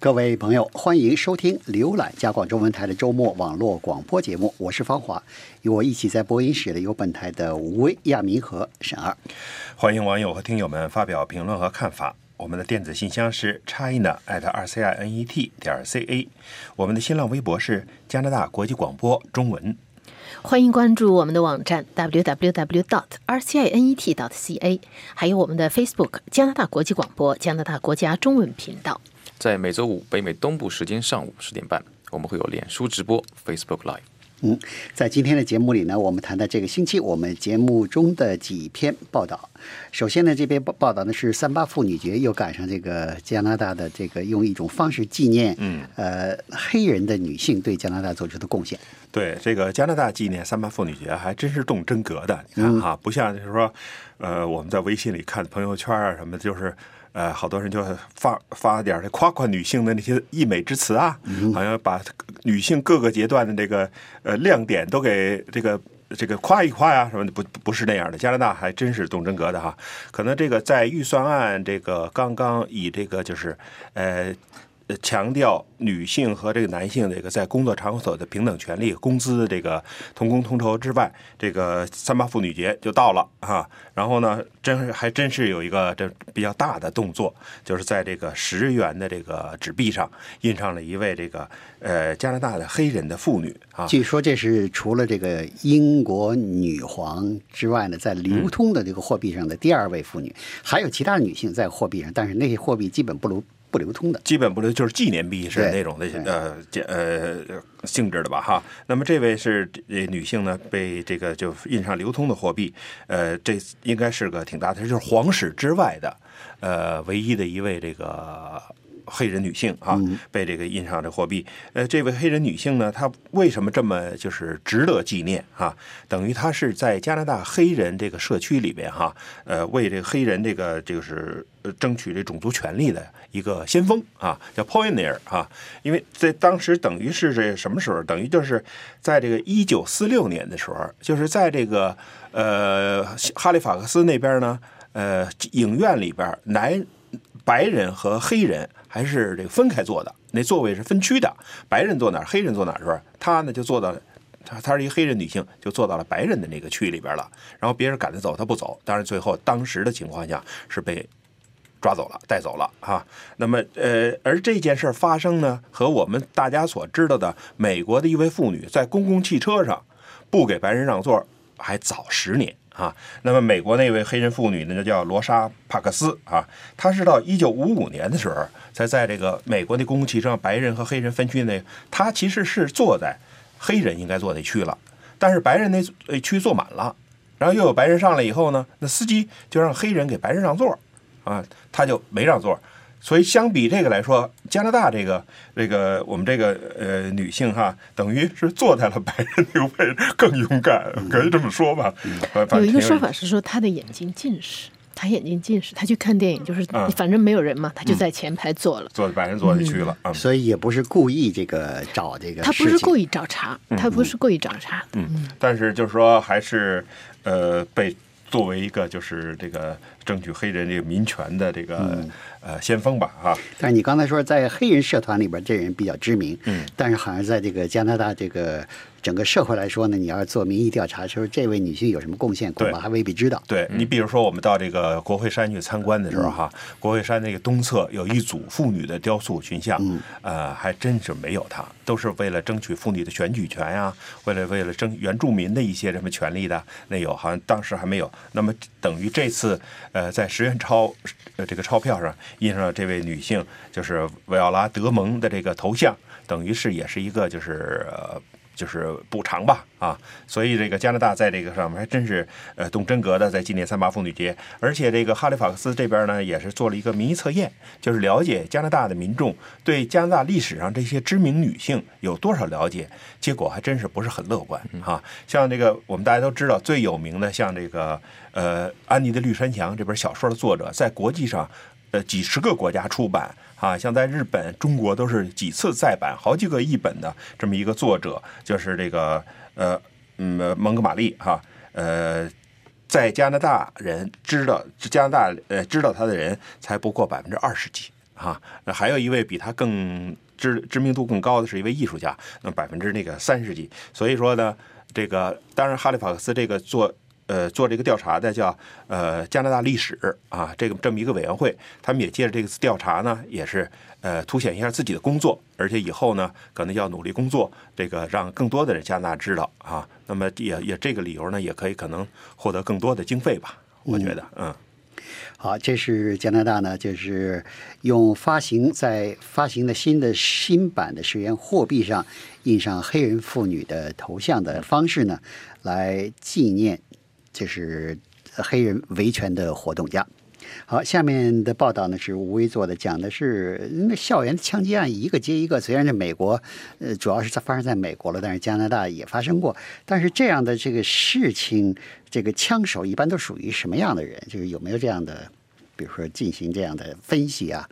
各位朋友，欢迎收听、浏览加广中文台的周末网络广播节目，我是方华，与我一起在播音室的有本台的吴威、亚明和沈二。欢迎网友和听友们发表评论和看法。我们的电子信箱是 china at r c i n e t 点 c a，我们的新浪微博是加拿大国际广播中文。欢迎关注我们的网站 www dot r c i n e t dot c a，还有我们的 Facebook 加拿大国际广播加拿大国家中文频道。在每周五北美东部时间上午十点半，我们会有脸书直播 Facebook Live。嗯，在今天的节目里呢，我们谈谈这个星期我们节目中的几篇报道。首先呢，这篇报报道呢是三八妇女节，又赶上这个加拿大的这个用一种方式纪念，嗯，呃，黑人的女性对加拿大做出的贡献。对这个加拿大纪念三八妇女节，还真是动真格的。你看哈，不像就是说，呃，我们在微信里看朋友圈啊什么的，就是。呃，好多人就发发点这夸夸女性的那些溢美之词啊，好像把女性各个阶段的这个呃亮点都给这个这个夸一夸呀什么的，不不是那样的。加拿大还真是动真格的哈，可能这个在预算案这个刚刚以这个就是呃。强调女性和这个男性这个在工作场所的平等权利、工资这个同工同酬之外，这个三八妇女节就到了啊。然后呢，真是还真是有一个这比较大的动作，就是在这个十元的这个纸币上印上了一位这个呃加拿大的黑人的妇女啊。据说这是除了这个英国女皇之外呢，在流通的这个货币上的第二位妇女，还有其他女性在货币上，但是那些货币基本不如。不流通的，基本不流，就是纪念币是那种的呃呃性质的吧哈。那么这位是女性呢，被这个就印上流通的货币，呃，这应该是个挺大的，就是皇室之外的呃唯一的一位这个。黑人女性啊，被这个印上这货币。呃，这位黑人女性呢，她为什么这么就是值得纪念啊？等于她是在加拿大黑人这个社区里边哈，呃，为这个黑人这个就是争取这种族权利的一个先锋啊，叫 pioneer 啊。因为在当时等于是这什么时候？等于就是在这个一九四六年的时候，就是在这个呃哈利法克斯那边呢，呃，影院里边男白人和黑人。还是这个分开坐的，那座位是分区的，白人坐哪儿，黑人坐哪儿，是吧？他呢就坐到，他他是一个黑人女性，就坐到了白人的那个区里边了。然后别人赶他走，他不走。当然最后当时的情况下是被抓走了，带走了哈。那么呃，而这件事发生呢，和我们大家所知道的美国的一位妇女在公共汽车上不给白人让座还早十年。啊，那么美国那位黑人妇女呢，就叫罗莎·帕克斯啊。她是到一九五五年的时候，才在这个美国的公共汽车上，白人和黑人分区内，她其实是坐在黑人应该坐那区了，但是白人那区坐满了，然后又有白人上来以后呢，那司机就让黑人给白人让座，啊，他就没让座。所以相比这个来说，加拿大这个这个我们这个呃女性哈，等于是坐在了白人那个位置更勇敢，可以这么说吧。有一个说法是说她的眼睛近视，她眼睛近视，她去看电影就是反正没有人嘛，她就在前排坐了，坐白人坐进去了。所以也不是故意这个找这个，他不是故意找茬，他不是故意找茬。嗯，但是就是说还是呃被作为一个就是这个争取黑人这个民权的这个。呃，先锋吧，哈。但是你刚才说在黑人社团里边，这人比较知名，嗯，但是好像在这个加拿大这个。整个社会来说呢，你要是做民意调查，说这位女性有什么贡献，恐怕还未必知道。对你，比如说我们到这个国会山去参观的时候，哈，国会山那个东侧有一组妇女的雕塑群像，呃，还真是没有她，都是为了争取妇女的选举权呀，为了为了争原住民的一些什么权利的，那有好像当时还没有。那么等于这次，呃，呃在十元钞呃这个钞票上印上了这位女性，就是维奥拉德蒙的这个头像，等于是也是一个就是。就是补偿吧，啊，所以这个加拿大在这个上面还真是呃动真格的，在纪念三八妇女节，而且这个哈利法克斯这边呢也是做了一个民意测验，就是了解加拿大的民众对加拿大历史上这些知名女性有多少了解，结果还真是不是很乐观哈。像这个我们大家都知道最有名的，像这个呃安妮的绿山墙这本小说的作者，在国际上呃几十个国家出版。啊，像在日本、中国都是几次再版，好几个译本的这么一个作者，就是这个呃嗯蒙哥马利哈呃，在加拿大人知道加拿大呃知道他的人才不过百分之二十几。哈。还有一位比他更知知名度更高的是一位艺术家，那百分之那个三十几。所以说呢，这个当然哈利法克斯这个做。呃，做这个调查的叫呃加拿大历史啊，这个这么一个委员会，他们也借着这个调查呢，也是呃凸显一下自己的工作，而且以后呢，可能要努力工作，这个让更多的人加拿大知道啊。那么也也这个理由呢，也可以可能获得更多的经费吧，我觉得，嗯。好，这是加拿大呢，就是用发行在发行的新的新版的十元货币上印上黑人妇女的头像的方式呢，来纪念。这是黑人维权的活动家。好，下面的报道呢是吴威做的，讲的是那校园枪击案一个接一个。虽然这美国，呃，主要是在发生在美国了，但是加拿大也发生过。但是这样的这个事情，这个枪手一般都属于什么样的人？就是有没有这样的，比如说进行这样的分析啊、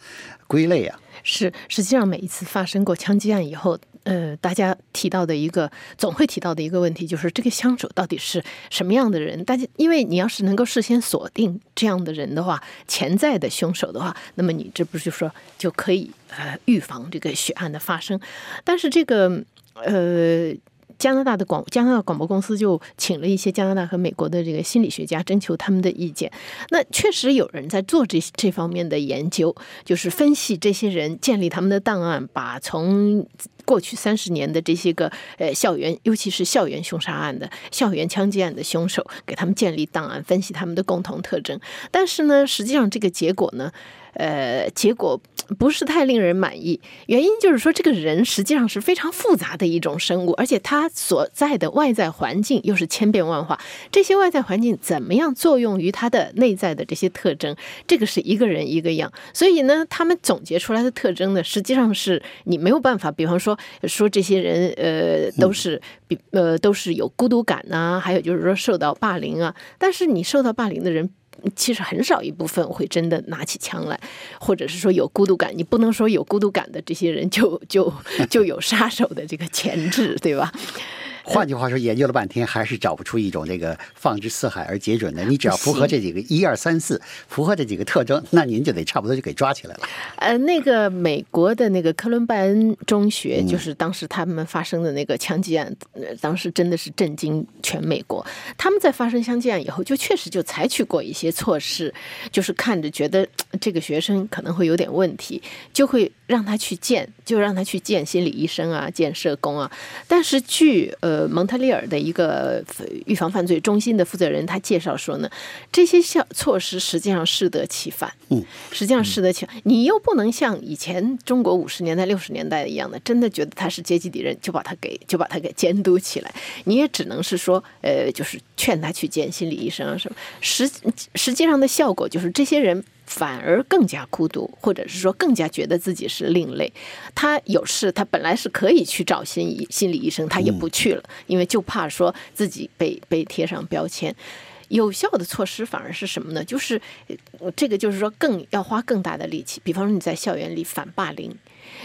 归类啊？是，实际上每一次发生过枪击案以后。呃，大家提到的一个总会提到的一个问题，就是这个凶手到底是什么样的人？大家因为你要是能够事先锁定这样的人的话，潜在的凶手的话，那么你这不是就说就可以呃预防这个血案的发生？但是这个呃。加拿大的广加拿大广播公司就请了一些加拿大和美国的这个心理学家，征求他们的意见。那确实有人在做这这方面的研究，就是分析这些人，建立他们的档案，把从过去三十年的这些个呃校园，尤其是校园凶杀案的校园枪击案的凶手，给他们建立档案，分析他们的共同特征。但是呢，实际上这个结果呢？呃，结果不是太令人满意。原因就是说，这个人实际上是非常复杂的一种生物，而且他所在的外在环境又是千变万化。这些外在环境怎么样作用于他的内在的这些特征？这个是一个人一个样。所以呢，他们总结出来的特征呢，实际上是你没有办法。比方说，说这些人呃都是比呃都是有孤独感呐，还有就是说受到霸凌啊。但是你受到霸凌的人。其实很少一部分会真的拿起枪来，或者是说有孤独感。你不能说有孤独感的这些人就就就有杀手的这个潜质，对吧？换句话说，研究了半天还是找不出一种这个放之四海而皆准的。你只要符合这几个一二三四，符合这几个特征，那您就得差不多就给抓起来了。呃，那个美国的那个科伦拜恩中学，就是当时他们发生的那个枪击案，当时真的是震惊全美国。他们在发生枪击案以后，就确实就采取过一些措施，就是看着觉得这个学生可能会有点问题，就会让他去见，就让他去见心理医生啊，见社工啊。但是据呃。呃，蒙特利尔的一个预防犯罪中心的负责人，他介绍说呢，这些效措施实际上适得其反。嗯，实际上适得其反。你又不能像以前中国五十年代、六十年代一样的，真的觉得他是阶级敌人，就把他给就把他给监督起来。你也只能是说，呃，就是劝他去见心理医生啊什么。实实际上的效果就是这些人。反而更加孤独，或者是说更加觉得自己是另类。他有事，他本来是可以去找心理心理医生，他也不去了，因为就怕说自己被被贴上标签。有效的措施反而是什么呢？就是这个，就是说更要花更大的力气。比方说你在校园里反霸凌。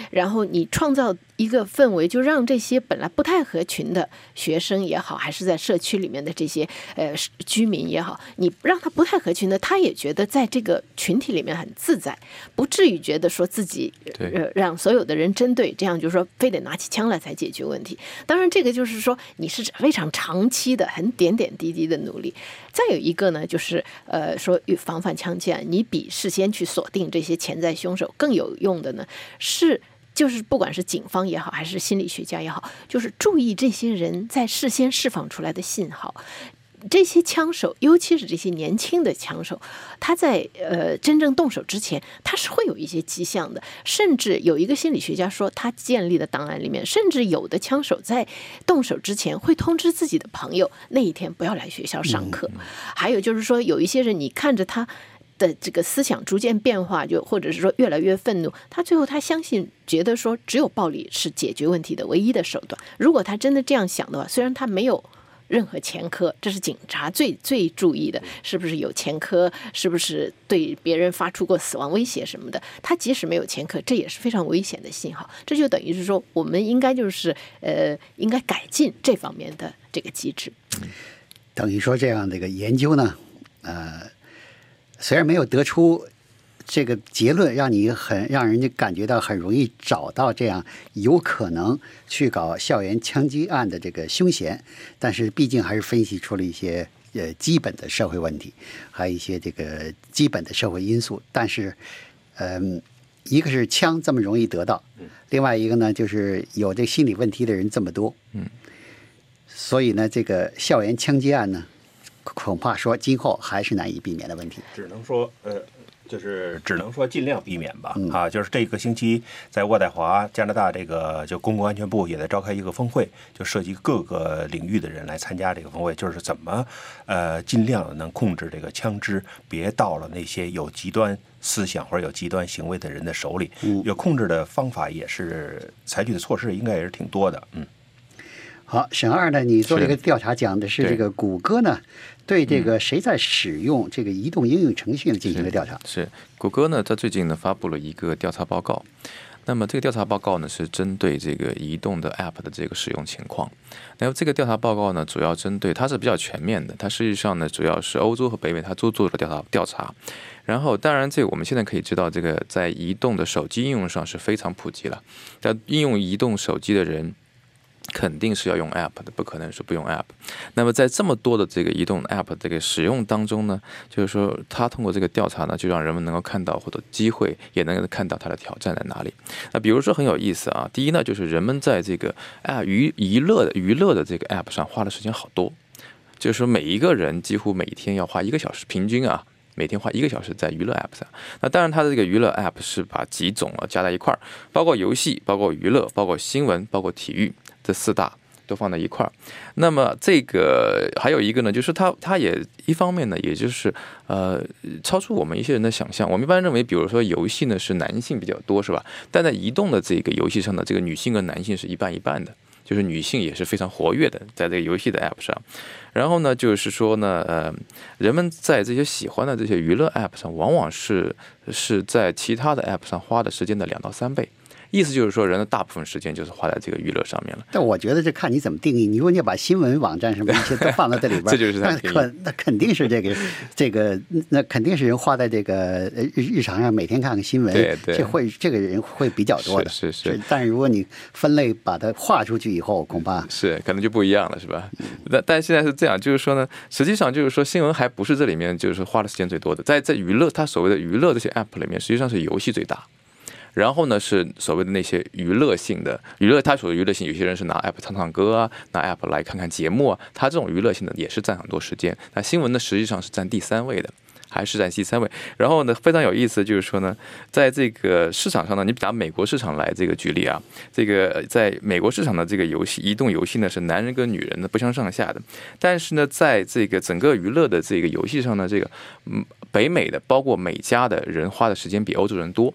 然后你创造一个氛围，就让这些本来不太合群的学生也好，还是在社区里面的这些呃居民也好，你让他不太合群的，他也觉得在这个群体里面很自在，不至于觉得说自己呃让所有的人针对，这样就是说非得拿起枪来才解决问题。当然，这个就是说你是非常长期的、很点点滴滴的努力。再有一个呢，就是呃说防范枪击案，你比事先去锁定这些潜在凶手更有用的呢是。就是不管是警方也好，还是心理学家也好，就是注意这些人在事先释放出来的信号。这些枪手，尤其是这些年轻的枪手，他在呃真正动手之前，他是会有一些迹象的。甚至有一个心理学家说，他建立的档案里面，甚至有的枪手在动手之前会通知自己的朋友，那一天不要来学校上课。还有就是说，有一些人，你看着他。的这个思想逐渐变化，就或者是说越来越愤怒，他最后他相信，觉得说只有暴力是解决问题的唯一的手段。如果他真的这样想的话，虽然他没有任何前科，这是警察最最注意的，是不是有前科，是不是对别人发出过死亡威胁什么的？他即使没有前科，这也是非常危险的信号。这就等于是说，我们应该就是呃，应该改进这方面的这个机制。等于说这样的一个研究呢，呃。虽然没有得出这个结论让你很让人家感觉到很容易找到这样有可能去搞校园枪击案的这个凶嫌，但是毕竟还是分析出了一些呃基本的社会问题，还有一些这个基本的社会因素。但是，嗯，一个是枪这么容易得到，另外一个呢就是有这心理问题的人这么多，嗯，所以呢，这个校园枪击案呢，恐怕说今后还是难以避免的问题。只能说，呃，就是只能说尽量避免吧。嗯啊，就是这个星期在渥太华，加拿大这个就公共安全部也在召开一个峰会，就涉及各个领域的人来参加这个峰会，就是怎么呃尽量能控制这个枪支，别到了那些有极端思想或者有极端行为的人的手里。嗯有控制的方法也是采取的措施应该也是挺多的。嗯。好，沈二呢，你做这个调查，讲的是这个谷歌呢，对这个谁在使用这个移动应用程序呢进行了调查。是谷歌呢，它最近呢发布了一个调查报告。那么这个调查报告呢是针对这个移动的 App 的这个使用情况。然后这个调查报告呢，主要针对它是比较全面的，它实际上呢主要是欧洲和北美它都做了调查调查。然后，当然，这个我们现在可以知道，这个在移动的手机应用上是非常普及了。但应用移动手机的人肯定是要用 App 的，不可能是不用 App。那么在这么多的这个移动 App 这个使用当中呢，就是说，它通过这个调查呢，就让人们能够看到或者机会，也能看到它的挑战在哪里。那比如说很有意思啊，第一呢，就是人们在这个啊娱娱乐的娱乐的这个 App 上花的时间好多，就是说每一个人几乎每天要花一个小时，平均啊。每天花一个小时在娱乐 App 上，那当然它的这个娱乐 App 是把几种啊加在一块儿，包括游戏、包括娱乐、包括新闻、包括体育这四大都放在一块儿。那么这个还有一个呢，就是它它也一方面呢，也就是呃超出我们一些人的想象。我们一般认为，比如说游戏呢是男性比较多，是吧？但在移动的这个游戏上呢，这个女性跟男性是一半一半的。就是女性也是非常活跃的，在这个游戏的 App 上，然后呢，就是说呢，呃，人们在这些喜欢的这些娱乐 App 上，往往是是在其他的 App 上花的时间的两到三倍。意思就是说，人的大部分时间就是花在这个娱乐上面了。但我觉得这看你怎么定义。你如果你要把新闻网站什么一些都放到这里边，这就是它那肯那肯定是这个这个那肯定是人花在这个呃日日常上每天看看新闻，对对这会这个人会比较多的。是是是但是如果你分类把它划出去以后，恐怕是，可能就不一样了，是吧？但但现在是这样，就是说呢，实际上就是说，新闻还不是这里面就是花的时间最多的，在在娱乐，它所谓的娱乐这些 app 里面，实际上是游戏最大。然后呢，是所谓的那些娱乐性的娱乐，它所谓娱乐性，有些人是拿 app 唱唱歌啊，拿 app 来看看节目啊，它这种娱乐性的也是占很多时间。那新闻呢，实际上是占第三位的。还是占第三位，然后呢，非常有意思，就是说呢，在这个市场上呢，你拿美国市场来这个举例啊，这个在美国市场的这个游戏，移动游戏呢是男人跟女人的不相上下的，但是呢，在这个整个娱乐的这个游戏上呢，这个嗯，北美的包括美加的人花的时间比欧洲人多，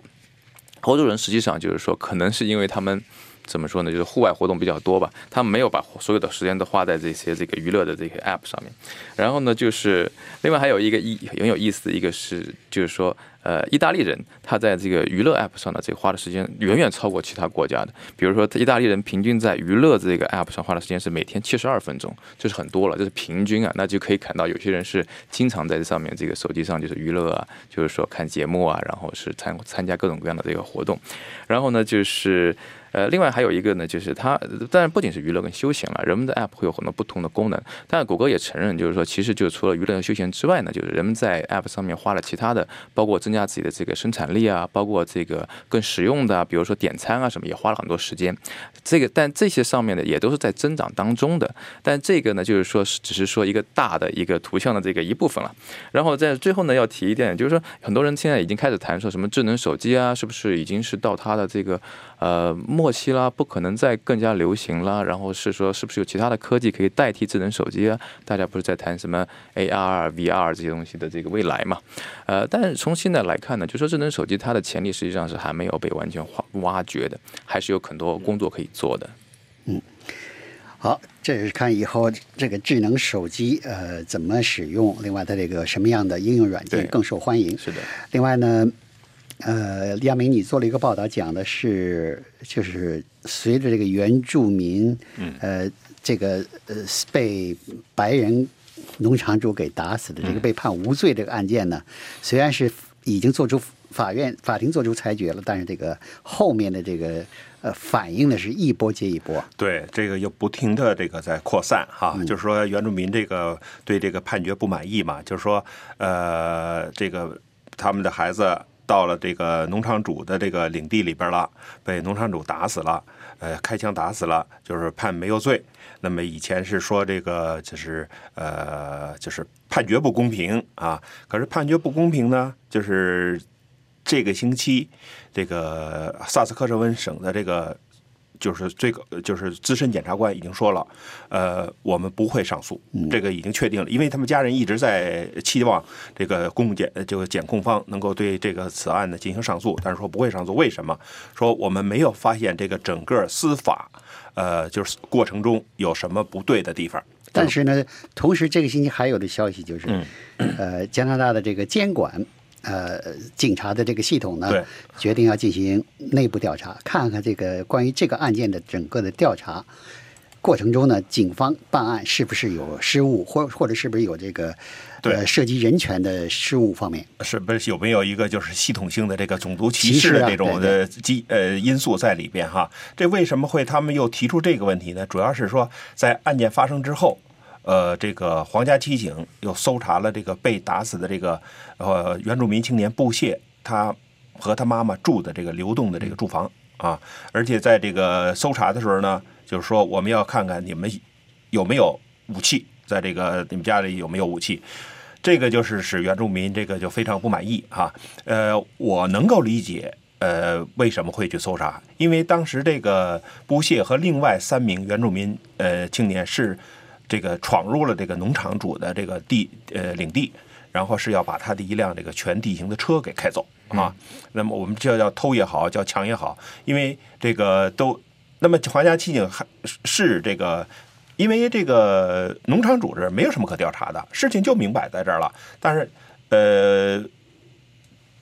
欧洲人实际上就是说，可能是因为他们。怎么说呢？就是户外活动比较多吧，他们没有把所有的时间都花在这些这个娱乐的这些 app 上面。然后呢，就是另外还有一个一很有意思的一个是，就是说，呃，意大利人他在这个娱乐 app 上的这个花的时间远远超过其他国家的。比如说，意大利人平均在娱乐这个 app 上花的时间是每天七十二分钟，这是很多了，这是平均啊。那就可以看到有些人是经常在这上面这个手机上就是娱乐啊，就是说看节目啊，然后是参参加各种各样的这个活动。然后呢，就是。呃，另外还有一个呢，就是它，当然不仅是娱乐跟休闲了，人们的 app 会有很多不同的功能。但谷歌也承认，就是说，其实就除了娱乐和休闲之外呢，就是人们在 app 上面花了其他的，包括增加自己的这个生产力啊，包括这个更实用的，比如说点餐啊什么，也花了很多时间。这个，但这些上面呢，也都是在增长当中的。但这个呢，就是说，只是说一个大的一个图像的这个一部分了。然后在最后呢，要提一点，就是说，很多人现在已经开始谈说什么智能手机啊，是不是已经是到它的这个呃末期啦，不可能再更加流行啦。然后是说，是不是有其他的科技可以代替智能手机啊？大家不是在谈什么 AR、VR 这些东西的这个未来嘛？呃，但是从现在来看呢，就说智能手机它的潜力实际上是还没有被完全挖挖掘的，还是有很多工作可以做的。嗯好，这是看以后这个智能手机呃怎么使用，另外它这个什么样的应用软件更受欢迎。是的，另外呢，呃，亚明，你做了一个报道，讲的是就是随着这个原住民，嗯。呃，这个呃被白人农场主给打死的这个被判无罪这个案件呢，虽然是已经做出法院法庭做出裁决了，但是这个后面的这个呃反应呢是一波接一波。对，这个又不停的这个在扩散哈，就是说原住民这个对这个判决不满意嘛，就是说呃这个他们的孩子到了这个农场主的这个领地里边了，被农场主打死了，呃开枪打死了，就是判没有罪。那么以前是说这个就是呃就是判决不公平啊，可是判决不公平呢，就是这个星期这个萨斯克彻温省的这个就是最高就是资深检察官已经说了，呃，我们不会上诉，这个已经确定了，因为他们家人一直在期望这个公检呃这个检控方能够对这个此案呢进行上诉，但是说不会上诉，为什么？说我们没有发现这个整个司法呃就是过程中有什么不对的地方。但是呢，同时这个星期还有的消息就是，呃，加拿大的这个监管。呃，警察的这个系统呢对，决定要进行内部调查，看看这个关于这个案件的整个的调查过程中呢，警方办案是不是有失误，或或者是不是有这个对呃涉及人权的失误方面。是不是有没有一个就是系统性的这个种族歧歧视的这种对的基呃因素在里边哈？这为什么会他们又提出这个问题呢？主要是说在案件发生之后，呃，这个皇家骑警又搜查了这个被打死的这个呃原住民青年布谢他和他妈妈住的这个流动的这个住房啊，而且在这个搜查的时候呢，就是说我们要看看你们有没有武器，在这个你们家里有没有武器。这个就是使原住民这个就非常不满意哈。呃，我能够理解，呃，为什么会去搜查？因为当时这个布谢和另外三名原住民呃青年是这个闯入了这个农场主的这个地呃领地，然后是要把他的一辆这个全地形的车给开走啊。那么我们叫叫偷也好，叫抢也好，因为这个都，那么皇家骑警还是这个。因为这个农场主这没有什么可调查的，事情就明摆在这儿了。但是，呃，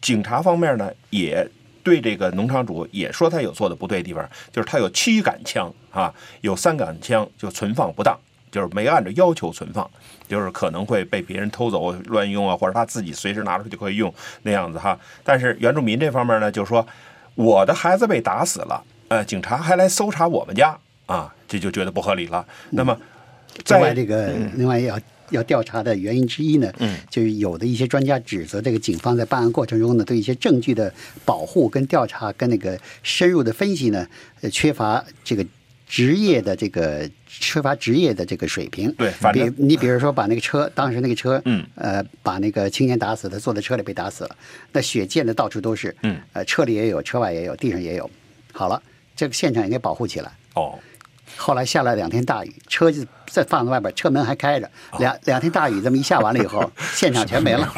警察方面呢，也对这个农场主也说他有做的不对的地方，就是他有七杆枪啊，有三杆枪就存放不当，就是没按照要求存放，就是可能会被别人偷走乱用啊，或者他自己随时拿出去就可以用那样子哈。但是原住民这方面呢，就是说我的孩子被打死了，呃，警察还来搜查我们家啊，这就觉得不合理了。那么，另外，在这个另外要要调查的原因之一呢，嗯，就是有的一些专家指责这个警方在办案过程中呢，对一些证据的保护、跟调查、跟那个深入的分析呢，呃，缺乏这个职业的这个缺乏职业的这个水平。对反正比你比如说把那个车，当时那个车，嗯，呃，把那个青年打死，他坐在车里被打死了，那血溅的到处都是，嗯，呃，车里也有，车外也有，地上也有。好了，这个现场应该保护起来。哦，后来下了两天大雨，车就在放在外边，车门还开着。两两天大雨这么一下完了以后，现场全没了。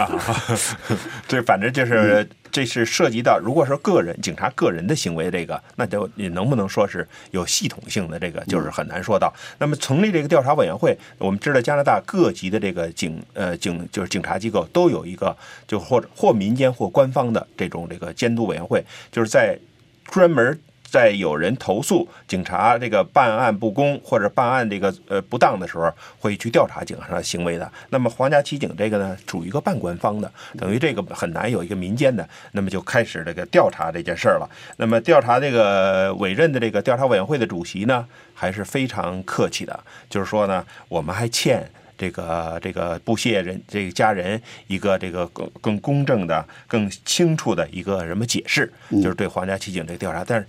这反正就是这是涉及到，如果说个人警察个人的行为，这个那就你能不能说是有系统性的这个，就是很难说到。那么成立这个调查委员会，我们知道加拿大各级的这个警呃警就是警察机构都有一个，就或者或民间或官方的这种这个监督委员会，就是在专门。在有人投诉警察这个办案不公或者办案这个呃不当的时候，会去调查警察的行为的。那么皇家骑警这个呢，属于一个半官方的，等于这个很难有一个民间的，那么就开始这个调查这件事儿了。那么调查这个委任的这个调查委员会的主席呢，还是非常客气的，就是说呢，我们还欠。这个这个布谢人这个家人一个这个更更公正的、更清楚的一个什么解释，就是对皇家骑警这个调查，但是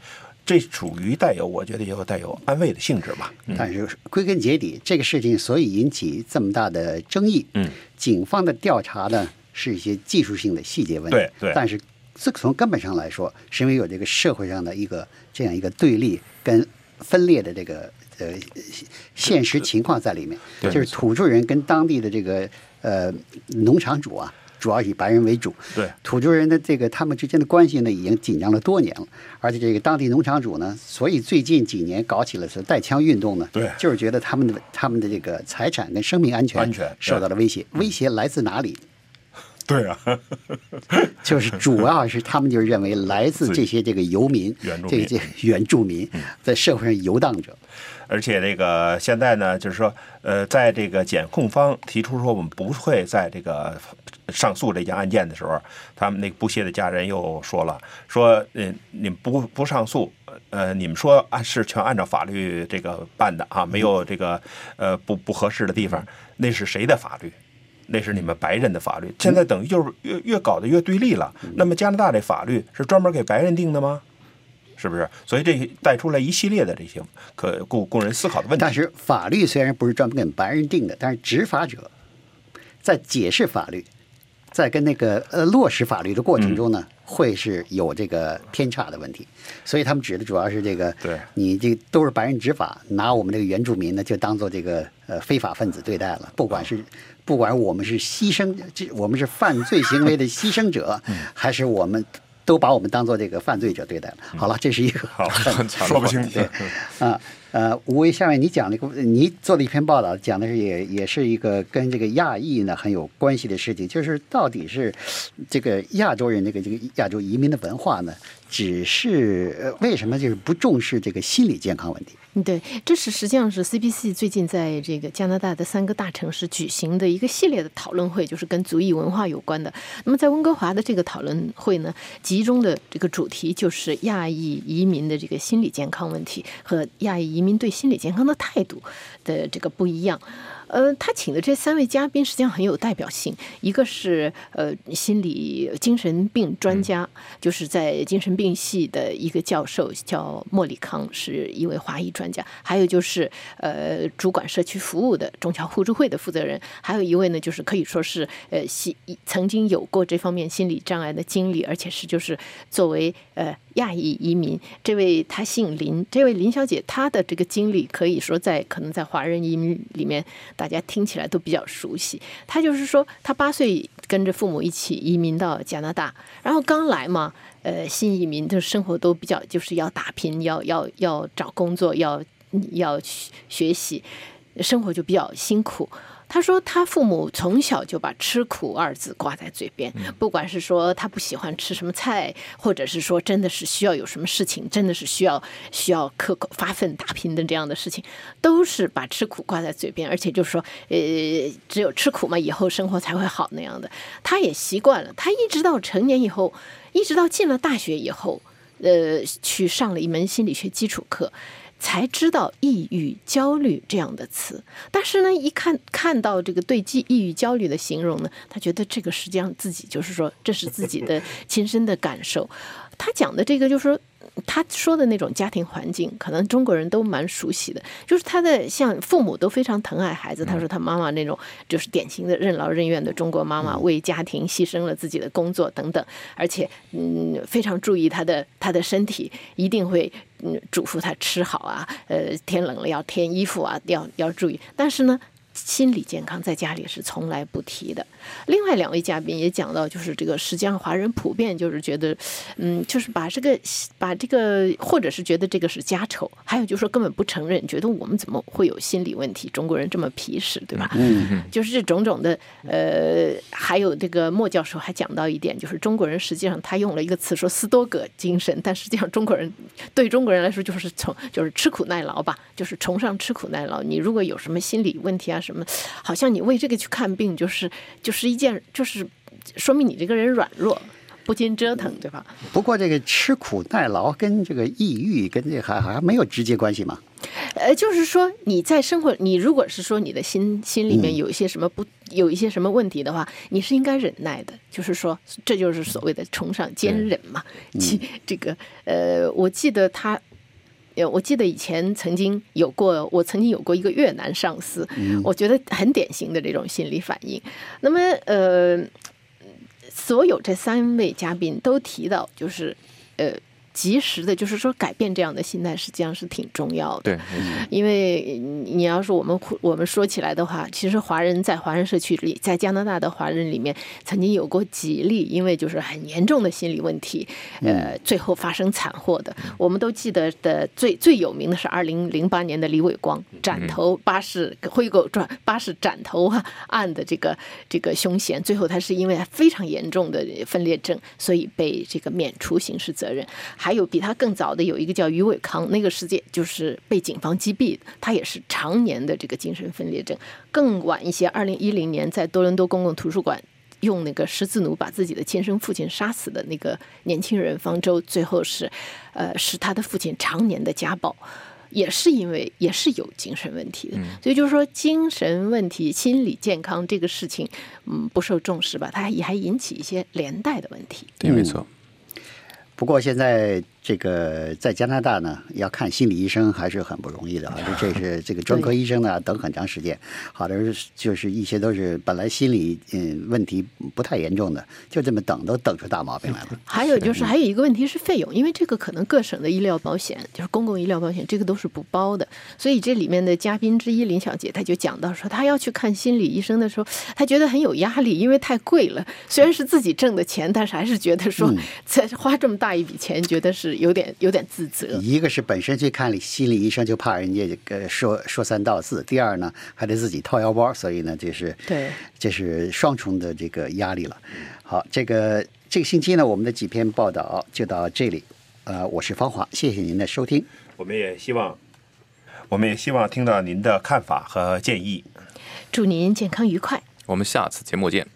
这属于带有我觉得也有带有安慰的性质吧。但是归根结底，这个事情所以引起这么大的争议，嗯，警方的调查呢是一些技术性的细节问题，对对但是这从根本上来说，是因为有这个社会上的一个这样一个对立跟分裂的这个呃现实情况在里面，就是土著人跟当地的这个呃农场主啊。主要以白人为主，对土著人的这个他们之间的关系呢，已经紧张了多年了。而且这个当地农场主呢，所以最近几年搞起了是带枪运动呢，对就是觉得他们的他们的这个财产跟生命安全安全受到了威胁。威胁来自哪里？对啊，就是主要是他们就认为来自这些这个游民，原住民嗯这个这个原住民在社会上游荡者。而且这个现在呢，就是说，呃，在这个检控方提出说我们不会在这个上诉这件案件的时候，他们那个不屑的家人又说了，说，嗯，你们不不上诉，呃，你们说按是全按照法律这个办的啊，没有这个呃不不合适的地方，那是谁的法律？那是你们白人的法律。现在等于就是越越搞得越对立了。那么加拿大这法律是专门给白人定的吗？是不是？所以这带出来一系列的这些可供供人思考的问题。但是法律虽然不是专门给白人定的，但是执法者在解释法律，在跟那个呃落实法律的过程中呢，会是有这个偏差的问题。所以他们指的主要是这个，对你这都是白人执法，拿我们这个原住民呢就当做这个呃非法分子对待了，不管是。不管我们是牺牲，这我们是犯罪行为的牺牲者，还是我们都把我们当做这个犯罪者对待了。好了，这是一个说不清楚。对，啊，呃，呃吴威，下面你讲了一个，你做了一篇报道，讲的是也也是一个跟这个亚裔呢很有关系的事情，就是到底是这个亚洲人这个这个亚洲移民的文化呢，只是为什么就是不重视这个心理健康问题？对，这是实际上是 CBC 最近在这个加拿大的三个大城市举行的一个系列的讨论会，就是跟族裔文化有关的。那么在温哥华的这个讨论会呢，集中的这个主题就是亚裔移民的这个心理健康问题和亚裔移民对心理健康的态度的这个不一样。呃，他请的这三位嘉宾实际上很有代表性，一个是呃心理精神病专家，就是在精神病系的一个教授，叫莫里康，是一位华裔专家；还有就是呃主管社区服务的中侨互助会的负责人，还有一位呢就是可以说是呃心曾经有过这方面心理障碍的经历，而且是就是作为呃亚裔移民，这位她姓林，这位林小姐她的这个经历可以说在可能在华人移民里面。大家听起来都比较熟悉。她就是说，她八岁跟着父母一起移民到加拿大，然后刚来嘛，呃，新移民的生活都比较就是要打拼，要要要找工作，要要学习，生活就比较辛苦。他说，他父母从小就把“吃苦”二字挂在嘴边，不管是说他不喜欢吃什么菜，或者是说真的是需要有什么事情，真的是需要需要刻苦发奋打拼的这样的事情，都是把吃苦挂在嘴边，而且就是说，呃，只有吃苦嘛，以后生活才会好那样的。他也习惯了，他一直到成年以后，一直到进了大学以后，呃，去上了一门心理学基础课。才知道抑郁、焦虑这样的词，但是呢，一看看到这个对抑抑郁、焦虑的形容呢，他觉得这个实际上自己就是说，这是自己的亲身的感受。他讲的这个就是说。他说的那种家庭环境，可能中国人都蛮熟悉的，就是他的像父母都非常疼爱孩子。他说他妈妈那种就是典型的任劳任怨的中国妈妈，为家庭牺牲了自己的工作等等，而且嗯非常注意他的他的身体，一定会嗯嘱咐他吃好啊，呃天冷了要添衣服啊，要要注意。但是呢。心理健康在家里是从来不提的。另外两位嘉宾也讲到，就是这个实际上华人普遍就是觉得，嗯，就是把这个把这个，或者是觉得这个是家丑，还有就是说根本不承认，觉得我们怎么会有心理问题？中国人这么皮实，对吧？嗯，就是这种种的，呃，还有这个莫教授还讲到一点，就是中国人实际上他用了一个词说斯多葛精神，但实际上中国人对中国人来说就是从就是吃苦耐劳吧，就是崇尚吃苦耐劳。你如果有什么心理问题啊什么，好像你为这个去看病，就是就是一件就是说明你这个人软弱。不经折腾，对吧？不过这个吃苦耐劳跟这个抑郁跟这还还没有直接关系吗？呃，就是说你在生活，你如果是说你的心心里面有一些什么不有一些什么问题的话，你是应该忍耐的。就是说，这就是所谓的崇尚坚忍嘛。其这个呃，我记得他。呃，我记得以前曾经有过，我曾经有过一个越南上司，我觉得很典型的这种心理反应。那么，呃，所有这三位嘉宾都提到，就是呃，及时的，就是说改变这样的心态，实际上是挺重要的。对，因为你要是我们我们说起来的话，其实华人在华人社区里，在加拿大的华人里面，曾经有过几例，因为就是很严重的心理问题，呃，最后发生惨祸的。我们都记得的最最有名的是二零零八年的李伟光斩头巴士灰狗转巴士斩头啊案的这个这个凶嫌，最后他是因为非常严重的分裂症，所以被这个免除刑事责任。还有比他更早的有一个叫于伟康，那个事件就是被警方击毙的，他也是常年的这个精神分裂症。更晚一些，二零一零年在多伦多公共图书馆用那个十字弩把自己的亲生父亲杀死的那个年轻人方舟，最后是，呃，是他的父亲常年的家暴。也是因为也是有精神问题的，所以就是说精神问题、心理健康这个事情，嗯，不受重视吧，它也还引起一些连带的问题。对，没错。不过现在这个在加拿大呢，要看心理医生还是很不容易的啊。这这是这个专科医生呢，等很长时间。好的是就是一些都是本来心理嗯问题不太严重的，就这么等都等出大毛病来了。还有就是还有一个问题是费用，因为这个可能各省的医疗保险就是公共医疗保险，这个都是不包的。所以这里面的嘉宾之一林小姐，她就讲到说，她要去看心理医生的时候，她觉得很有压力，因为太贵了。虽然是自己挣的钱，但是还是觉得说，在花这么大一笔钱，觉得是有点有点自责。一个是本身去看心理医生就怕人家这个说说三道四，第二呢还得自己掏腰包，所以呢就是对，这是双重的这个压力了。好，这个这个星期呢，我们的几篇报道就到这里。呃，我是方华，谢谢您的收听。我们也希望，我们也希望听到您的看法和建议。祝您健康愉快。我们下次节目见。